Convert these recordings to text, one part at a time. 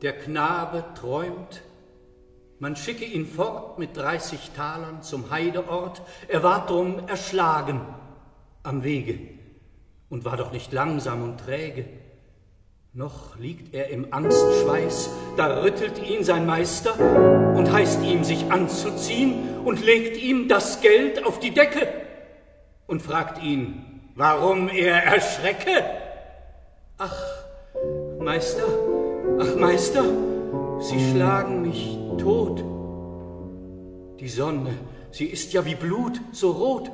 Der Knabe träumt, man schicke ihn fort mit dreißig Talern zum Heideort, er ward drum erschlagen am Wege und war doch nicht langsam und träge. Noch liegt er im Angstschweiß, da rüttelt ihn sein Meister und heißt ihm, sich anzuziehen und legt ihm das Geld auf die Decke und fragt ihn, warum er erschrecke. Ach, Meister, ach Meister, Sie schlagen mich tot. Die Sonne, sie ist ja wie Blut, so rot.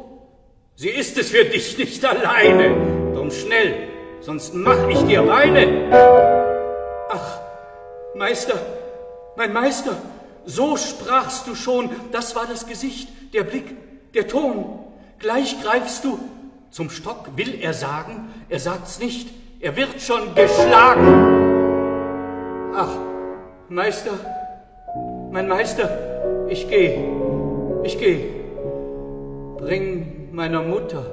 Sie ist es für dich nicht alleine. Drum schnell, sonst mach ich dir Beine. Ach, Meister, mein Meister, so sprachst du schon, das war das Gesicht, der Blick, der Ton. Gleich greifst du, zum Stock will er sagen, er sagt's nicht, er wird schon geschlagen. Ach, Meister, mein Meister, ich geh, ich geh. Bring meiner Mutter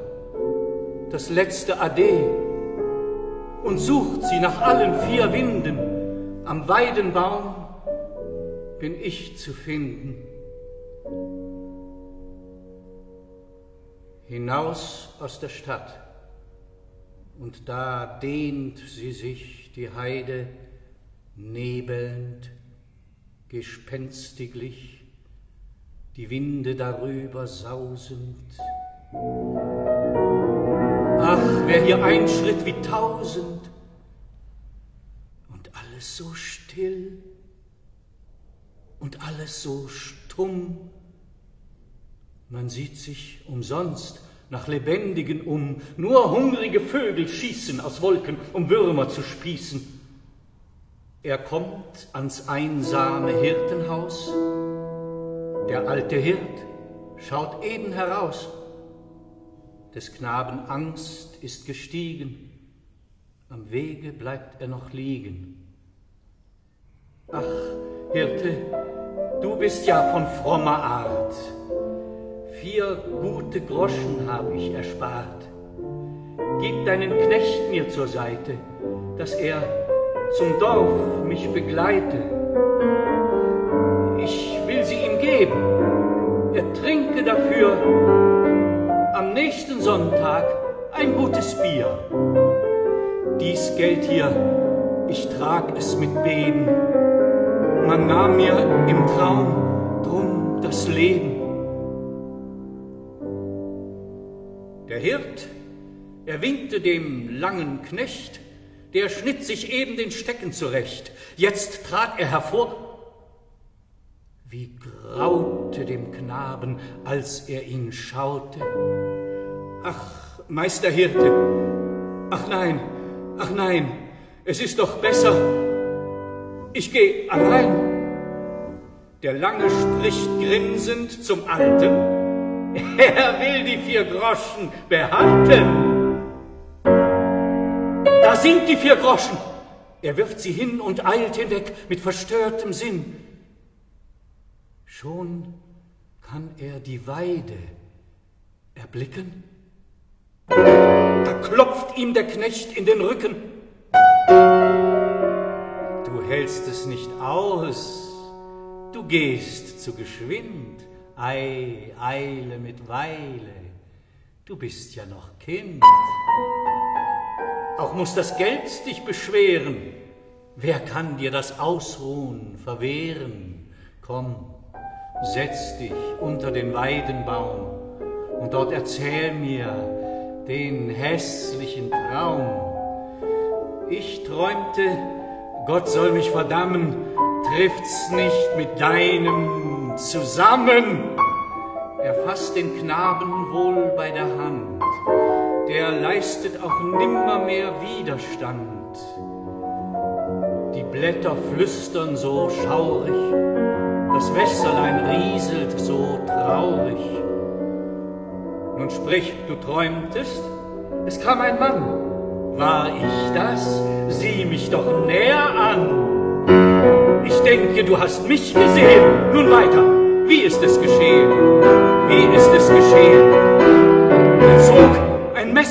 das letzte Ade und sucht sie nach allen vier Winden. Am Weidenbaum bin ich zu finden. Hinaus aus der Stadt, und da dehnt sie sich, die Heide, nebelnd, gespenstiglich, die Winde darüber sausend. Ach, wer hier einschritt wie tausend und alles so still und alles so stumm, man sieht sich umsonst nach Lebendigen um, nur hungrige Vögel schießen aus Wolken, um Würmer zu spießen. Er kommt ans einsame Hirtenhaus. Der alte Hirt schaut eben heraus. Des Knaben Angst ist gestiegen. Am Wege bleibt er noch liegen. Ach, Hirte, du bist ja von frommer Art. Vier gute Groschen habe ich erspart. Gib deinen Knecht mir zur Seite, dass er zum Dorf mich begleite. Ich will sie ihm geben. Er trinke dafür am nächsten Sonntag ein gutes Bier. Dies Geld hier, ich trag es mit Beben. Man nahm mir im Traum drum das Leben. Der Hirt, er winkte dem langen Knecht, der schnitt sich eben den Stecken zurecht. Jetzt trat er hervor. Wie graute dem Knaben, als er ihn schaute. Ach, Meister Hirte, ach nein, ach nein, es ist doch besser, ich geh allein. Der Lange spricht grinsend zum Alten, er will die vier Groschen behalten. Da sind die vier Groschen. Er wirft sie hin und eilt hinweg mit verstörtem Sinn. Schon kann er die Weide erblicken. Da klopft ihm der Knecht in den Rücken. Du hältst es nicht aus, du gehst zu geschwind. Ei, Eile mit Weile, du bist ja noch Kind. Auch muss das Geld dich beschweren. Wer kann dir das Ausruhen verwehren? Komm, setz dich unter den Weidenbaum und dort erzähl mir den hässlichen Traum. Ich träumte, Gott soll mich verdammen, trifft's nicht mit deinem zusammen. Er fasst den Knaben wohl bei der Hand der leistet auch nimmermehr Widerstand. Die Blätter flüstern so schaurig, das Wässerlein rieselt so traurig. Nun sprich, du träumtest, es kam ein Mann. War ich das? Sieh mich doch näher an. Ich denke, du hast mich gesehen. Nun weiter, wie ist es geschehen? Wie ist es geschehen?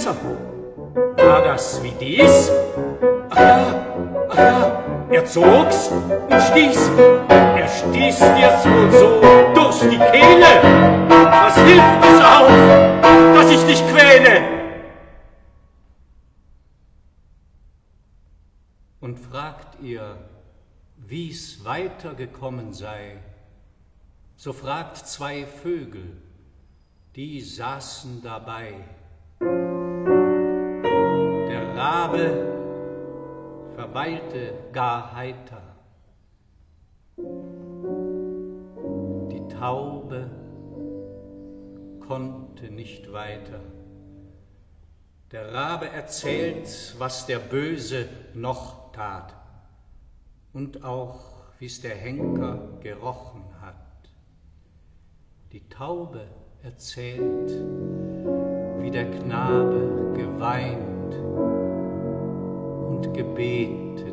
Er Messer. War das wie dies? Ach ja, er zog's und stieß. Er stieß dir's wohl so durch die Kehle. Was hilft es auch, dass ich dich quäle? Und fragt ihr, wie's weitergekommen sei, so fragt zwei Vögel, die saßen dabei. Rabe verweilte gar heiter. Die Taube konnte nicht weiter. Der Rabe erzählt, was der Böse noch tat und auch, wie's der Henker gerochen hat. Die Taube erzählt, wie der Knabe geweint und gebetet